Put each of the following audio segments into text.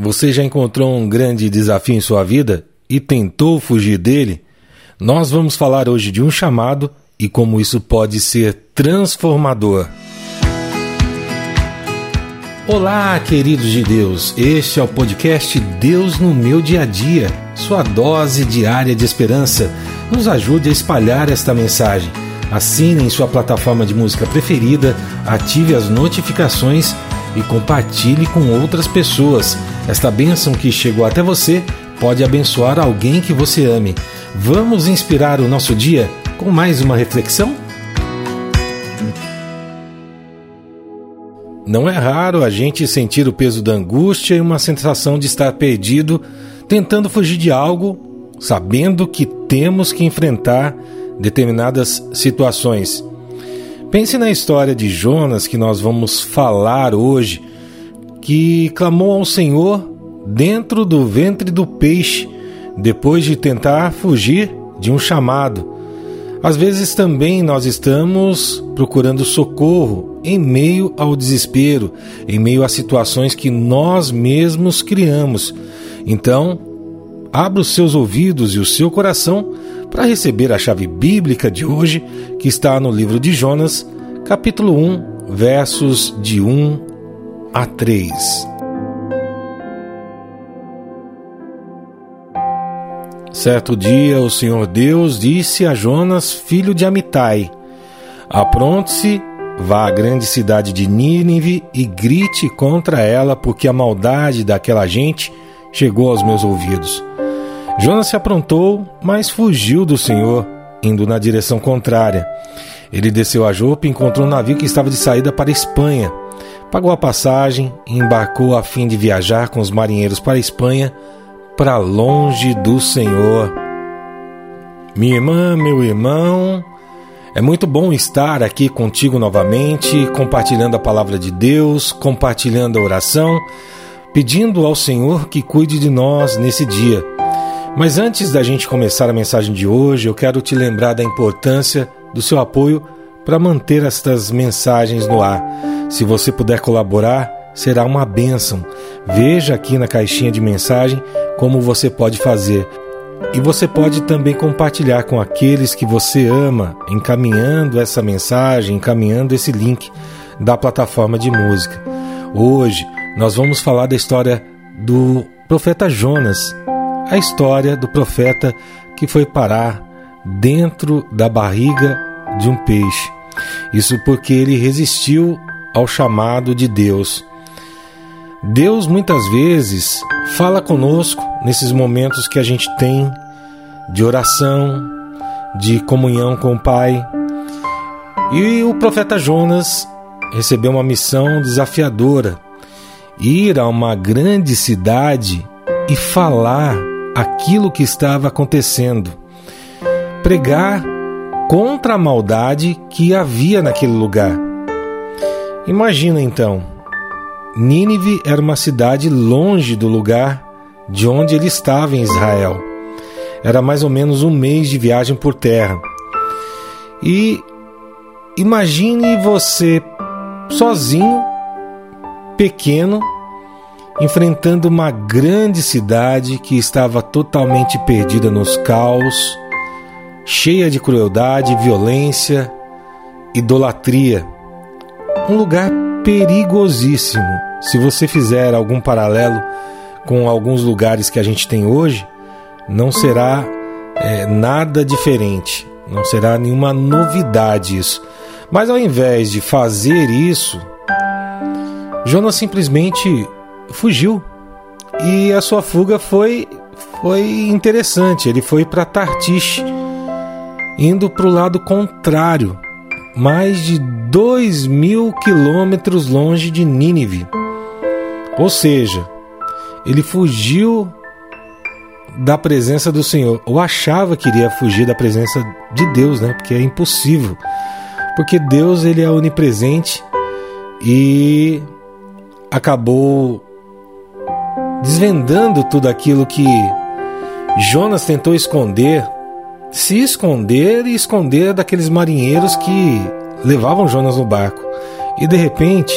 Você já encontrou um grande desafio em sua vida e tentou fugir dele? Nós vamos falar hoje de um chamado e como isso pode ser transformador. Olá, queridos de Deus. Este é o podcast Deus no meu dia a dia, sua dose diária de esperança. Nos ajude a espalhar esta mensagem. Assine em sua plataforma de música preferida, ative as notificações e compartilhe com outras pessoas. Esta bênção que chegou até você pode abençoar alguém que você ame. Vamos inspirar o nosso dia com mais uma reflexão? Não é raro a gente sentir o peso da angústia e uma sensação de estar perdido, tentando fugir de algo, sabendo que temos que enfrentar determinadas situações. Pense na história de Jonas que nós vamos falar hoje que clamou ao Senhor dentro do ventre do peixe, depois de tentar fugir de um chamado. Às vezes também nós estamos procurando socorro em meio ao desespero, em meio a situações que nós mesmos criamos. Então, abra os seus ouvidos e o seu coração para receber a chave bíblica de hoje, que está no livro de Jonas, capítulo 1, versos de 1 a 3. Certo dia, o Senhor Deus disse a Jonas, filho de Amitai: Apronte-se, vá à grande cidade de Nínive e grite contra ela, porque a maldade daquela gente chegou aos meus ouvidos. Jonas se aprontou, mas fugiu do Senhor, indo na direção contrária. Ele desceu a Jope e encontrou um navio que estava de saída para a Espanha. Pagou a passagem e embarcou a fim de viajar com os marinheiros para a Espanha, para longe do Senhor. Minha irmã, meu irmão, é muito bom estar aqui contigo novamente, compartilhando a palavra de Deus, compartilhando a oração, pedindo ao Senhor que cuide de nós nesse dia. Mas antes da gente começar a mensagem de hoje, eu quero te lembrar da importância do seu apoio para manter estas mensagens no ar. Se você puder colaborar, será uma bênção. Veja aqui na caixinha de mensagem como você pode fazer. E você pode também compartilhar com aqueles que você ama, encaminhando essa mensagem, encaminhando esse link da plataforma de música. Hoje nós vamos falar da história do profeta Jonas, a história do profeta que foi parar dentro da barriga de um peixe. Isso porque ele resistiu ao chamado de Deus. Deus muitas vezes fala conosco nesses momentos que a gente tem de oração, de comunhão com o Pai. E o profeta Jonas recebeu uma missão desafiadora: ir a uma grande cidade e falar aquilo que estava acontecendo pregar contra a maldade que havia naquele lugar. Imagina então, Nínive era uma cidade longe do lugar de onde ele estava em Israel. Era mais ou menos um mês de viagem por terra. E imagine você sozinho, pequeno, enfrentando uma grande cidade que estava totalmente perdida nos caos, cheia de crueldade, violência, idolatria. Um lugar perigosíssimo. Se você fizer algum paralelo com alguns lugares que a gente tem hoje, não será é, nada diferente, não será nenhuma novidade isso. Mas ao invés de fazer isso, Jonas simplesmente fugiu. E a sua fuga foi foi interessante. Ele foi para Tartish indo para o lado contrário, mais de dois mil quilômetros longe de Nínive. Ou seja, ele fugiu da presença do Senhor, ou achava que iria fugir da presença de Deus, né? Porque é impossível. Porque Deus ele é onipresente e acabou desvendando tudo aquilo que Jonas tentou esconder se esconder e esconder daqueles marinheiros que levavam Jonas no barco. E de repente,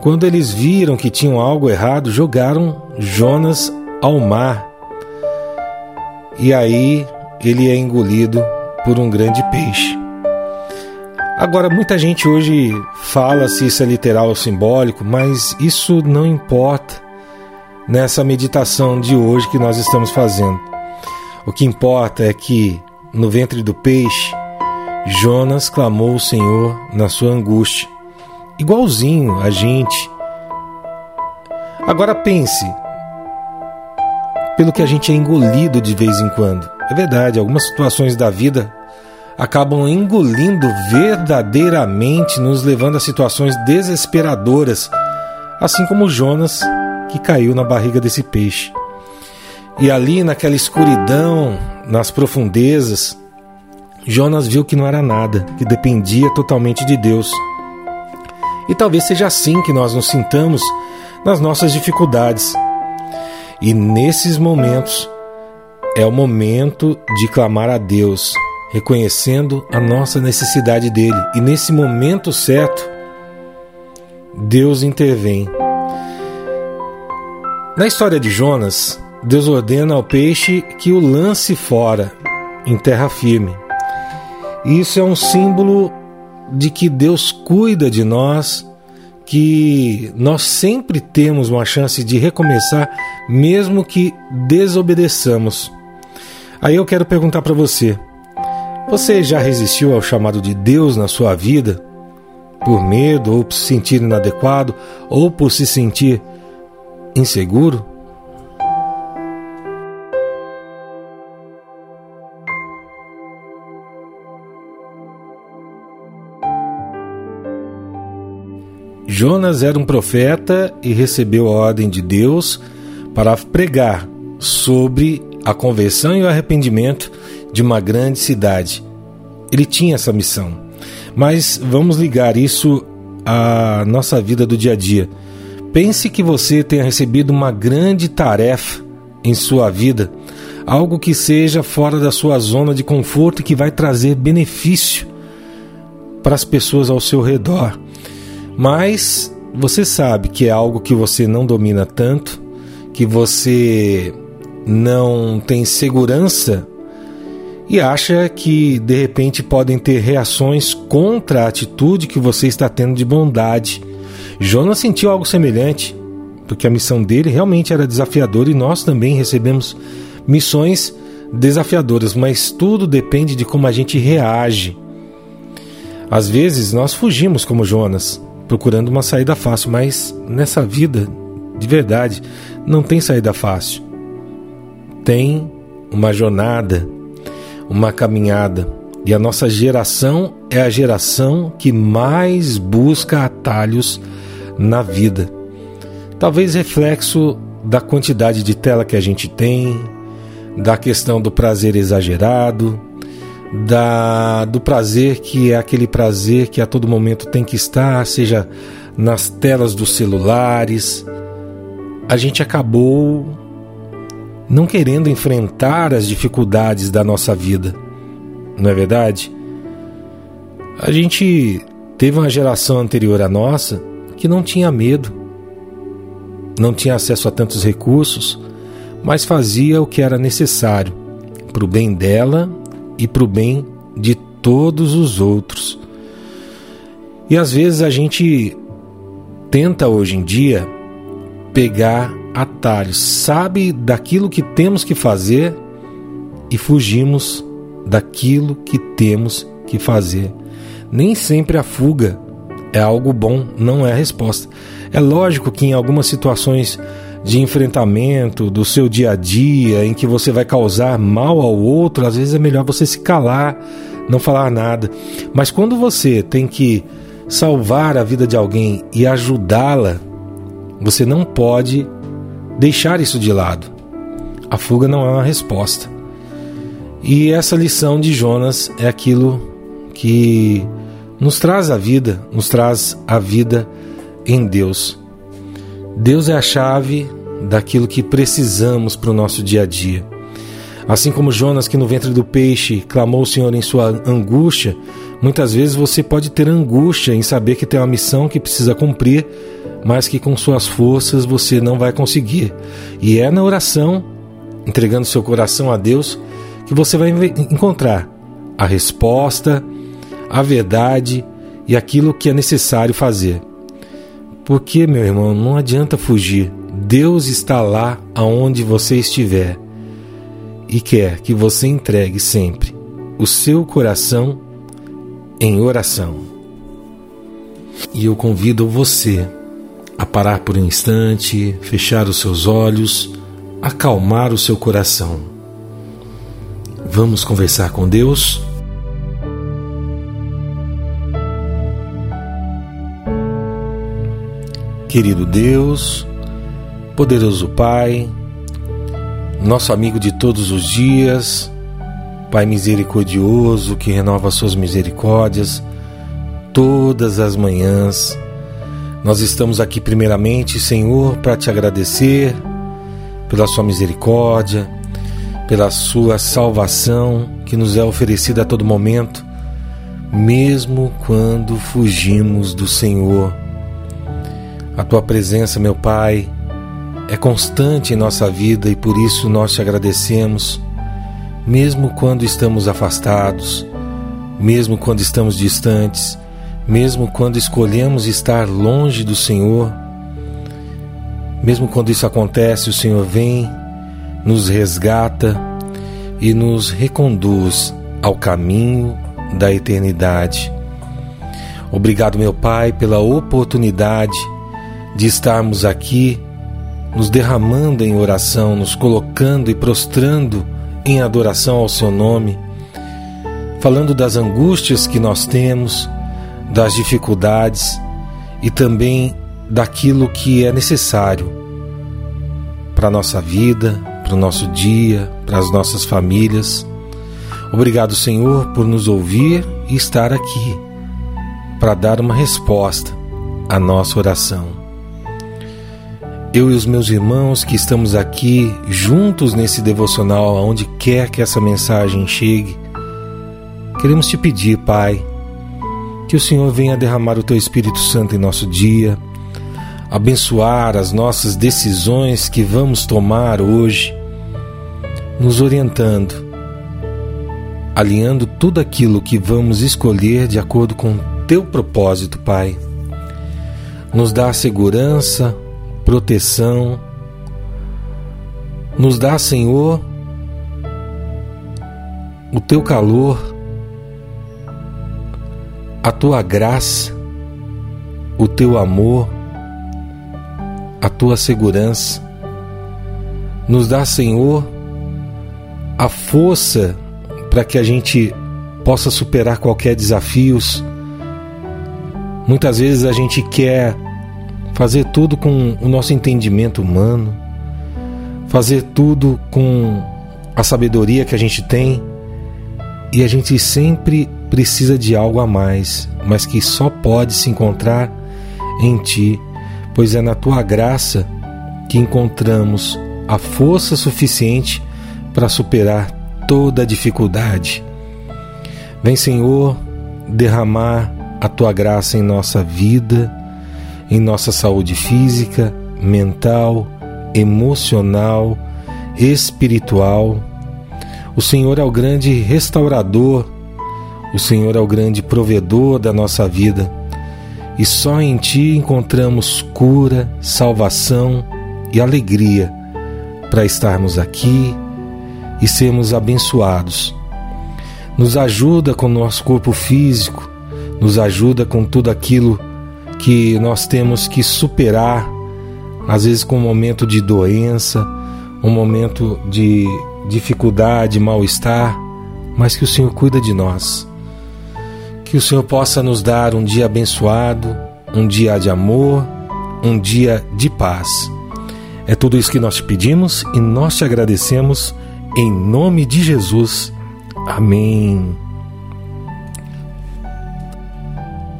quando eles viram que tinham algo errado, jogaram Jonas ao mar. E aí ele é engolido por um grande peixe. Agora, muita gente hoje fala se isso é literal ou simbólico, mas isso não importa nessa meditação de hoje que nós estamos fazendo. O que importa é que no ventre do peixe, Jonas clamou o Senhor na sua angústia, igualzinho a gente. Agora pense, pelo que a gente é engolido de vez em quando. É verdade, algumas situações da vida acabam engolindo verdadeiramente, nos levando a situações desesperadoras, assim como Jonas que caiu na barriga desse peixe. E ali, naquela escuridão, nas profundezas, Jonas viu que não era nada, que dependia totalmente de Deus. E talvez seja assim que nós nos sintamos nas nossas dificuldades. E nesses momentos é o momento de clamar a Deus, reconhecendo a nossa necessidade dele. E nesse momento certo, Deus intervém. Na história de Jonas, Deus ordena ao peixe que o lance fora, em terra firme. Isso é um símbolo de que Deus cuida de nós, que nós sempre temos uma chance de recomeçar, mesmo que desobedeçamos. Aí eu quero perguntar para você: você já resistiu ao chamado de Deus na sua vida? Por medo, ou por se sentir inadequado, ou por se sentir inseguro? Jonas era um profeta e recebeu a ordem de Deus para pregar sobre a conversão e o arrependimento de uma grande cidade. Ele tinha essa missão. Mas vamos ligar isso à nossa vida do dia a dia. Pense que você tenha recebido uma grande tarefa em sua vida, algo que seja fora da sua zona de conforto e que vai trazer benefício para as pessoas ao seu redor. Mas você sabe que é algo que você não domina tanto, que você não tem segurança e acha que de repente podem ter reações contra a atitude que você está tendo de bondade. Jonas sentiu algo semelhante, porque a missão dele realmente era desafiadora e nós também recebemos missões desafiadoras, mas tudo depende de como a gente reage. Às vezes nós fugimos como Jonas, procurando uma saída fácil, mas nessa vida, de verdade, não tem saída fácil. Tem uma jornada, uma caminhada. E a nossa geração é a geração que mais busca atalhos na vida. Talvez reflexo da quantidade de tela que a gente tem, da questão do prazer exagerado, da do prazer que é aquele prazer que a todo momento tem que estar, seja nas telas dos celulares. A gente acabou não querendo enfrentar as dificuldades da nossa vida. Não é verdade? A gente teve uma geração anterior à nossa que não tinha medo, não tinha acesso a tantos recursos, mas fazia o que era necessário para o bem dela e para o bem de todos os outros. E às vezes a gente tenta hoje em dia pegar atalhos, sabe daquilo que temos que fazer e fugimos daquilo que temos que fazer. Nem sempre a fuga é algo bom, não é a resposta. É lógico que em algumas situações de enfrentamento do seu dia a dia, em que você vai causar mal ao outro, às vezes é melhor você se calar, não falar nada. Mas quando você tem que salvar a vida de alguém e ajudá-la, você não pode deixar isso de lado. A fuga não é uma resposta. E essa lição de Jonas é aquilo que nos traz a vida, nos traz a vida em Deus. Deus é a chave daquilo que precisamos para o nosso dia a dia. Assim como Jonas, que no ventre do peixe clamou o Senhor em sua angústia, muitas vezes você pode ter angústia em saber que tem uma missão que precisa cumprir, mas que com suas forças você não vai conseguir. E é na oração, entregando seu coração a Deus, que você vai encontrar a resposta, a verdade e aquilo que é necessário fazer. Porque, meu irmão, não adianta fugir. Deus está lá aonde você estiver e quer que você entregue sempre o seu coração em oração. E eu convido você a parar por um instante, fechar os seus olhos, acalmar o seu coração. Vamos conversar com Deus? Querido Deus, poderoso Pai, nosso amigo de todos os dias, Pai misericordioso que renova suas misericórdias todas as manhãs. Nós estamos aqui primeiramente, Senhor, para te agradecer pela sua misericórdia, pela sua salvação que nos é oferecida a todo momento, mesmo quando fugimos do Senhor. A tua presença, meu Pai, é constante em nossa vida e por isso nós te agradecemos, mesmo quando estamos afastados, mesmo quando estamos distantes, mesmo quando escolhemos estar longe do Senhor. Mesmo quando isso acontece, o Senhor vem, nos resgata e nos reconduz ao caminho da eternidade. Obrigado, meu Pai, pela oportunidade de estarmos aqui, nos derramando em oração, nos colocando e prostrando em adoração ao Seu nome, falando das angústias que nós temos, das dificuldades e também daquilo que é necessário para a nossa vida, para o nosso dia, para as nossas famílias. Obrigado, Senhor, por nos ouvir e estar aqui para dar uma resposta à nossa oração eu e os meus irmãos que estamos aqui juntos nesse devocional, aonde quer que essa mensagem chegue, queremos te pedir, Pai, que o Senhor venha derramar o teu Espírito Santo em nosso dia, abençoar as nossas decisões que vamos tomar hoje, nos orientando, alinhando tudo aquilo que vamos escolher de acordo com teu propósito, Pai. Nos dá segurança, proteção. Nos dá, Senhor, o teu calor, a tua graça, o teu amor, a tua segurança. Nos dá, Senhor, a força para que a gente possa superar qualquer desafios. Muitas vezes a gente quer fazer tudo com o nosso entendimento humano, fazer tudo com a sabedoria que a gente tem. E a gente sempre precisa de algo a mais, mas que só pode se encontrar em Ti, pois é na Tua graça que encontramos a força suficiente para superar toda a dificuldade. Vem, Senhor, derramar a Tua graça em nossa vida em nossa saúde física, mental, emocional, espiritual. O Senhor é o grande restaurador, o Senhor é o grande provedor da nossa vida. E só em Ti encontramos cura, salvação e alegria para estarmos aqui e sermos abençoados. Nos ajuda com o nosso corpo físico, nos ajuda com tudo aquilo que nós temos que superar, às vezes com um momento de doença, um momento de dificuldade, mal-estar, mas que o Senhor cuida de nós. Que o Senhor possa nos dar um dia abençoado, um dia de amor, um dia de paz. É tudo isso que nós te pedimos e nós te agradecemos em nome de Jesus. Amém.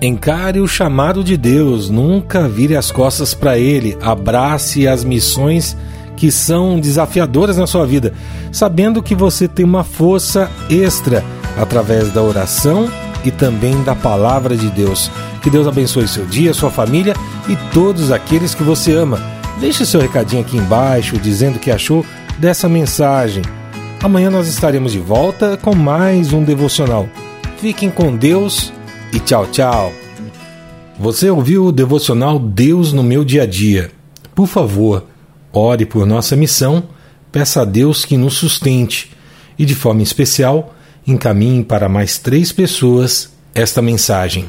Encare o chamado de Deus, nunca vire as costas para ele, abrace as missões que são desafiadoras na sua vida, sabendo que você tem uma força extra através da oração e também da palavra de Deus. Que Deus abençoe seu dia, sua família e todos aqueles que você ama. Deixe seu recadinho aqui embaixo dizendo o que achou dessa mensagem. Amanhã nós estaremos de volta com mais um devocional. Fiquem com Deus e tchau, tchau. Você ouviu o devocional Deus no meu dia a dia? Por favor, ore por nossa missão, peça a Deus que nos sustente e, de forma especial, encaminhe para mais três pessoas esta mensagem.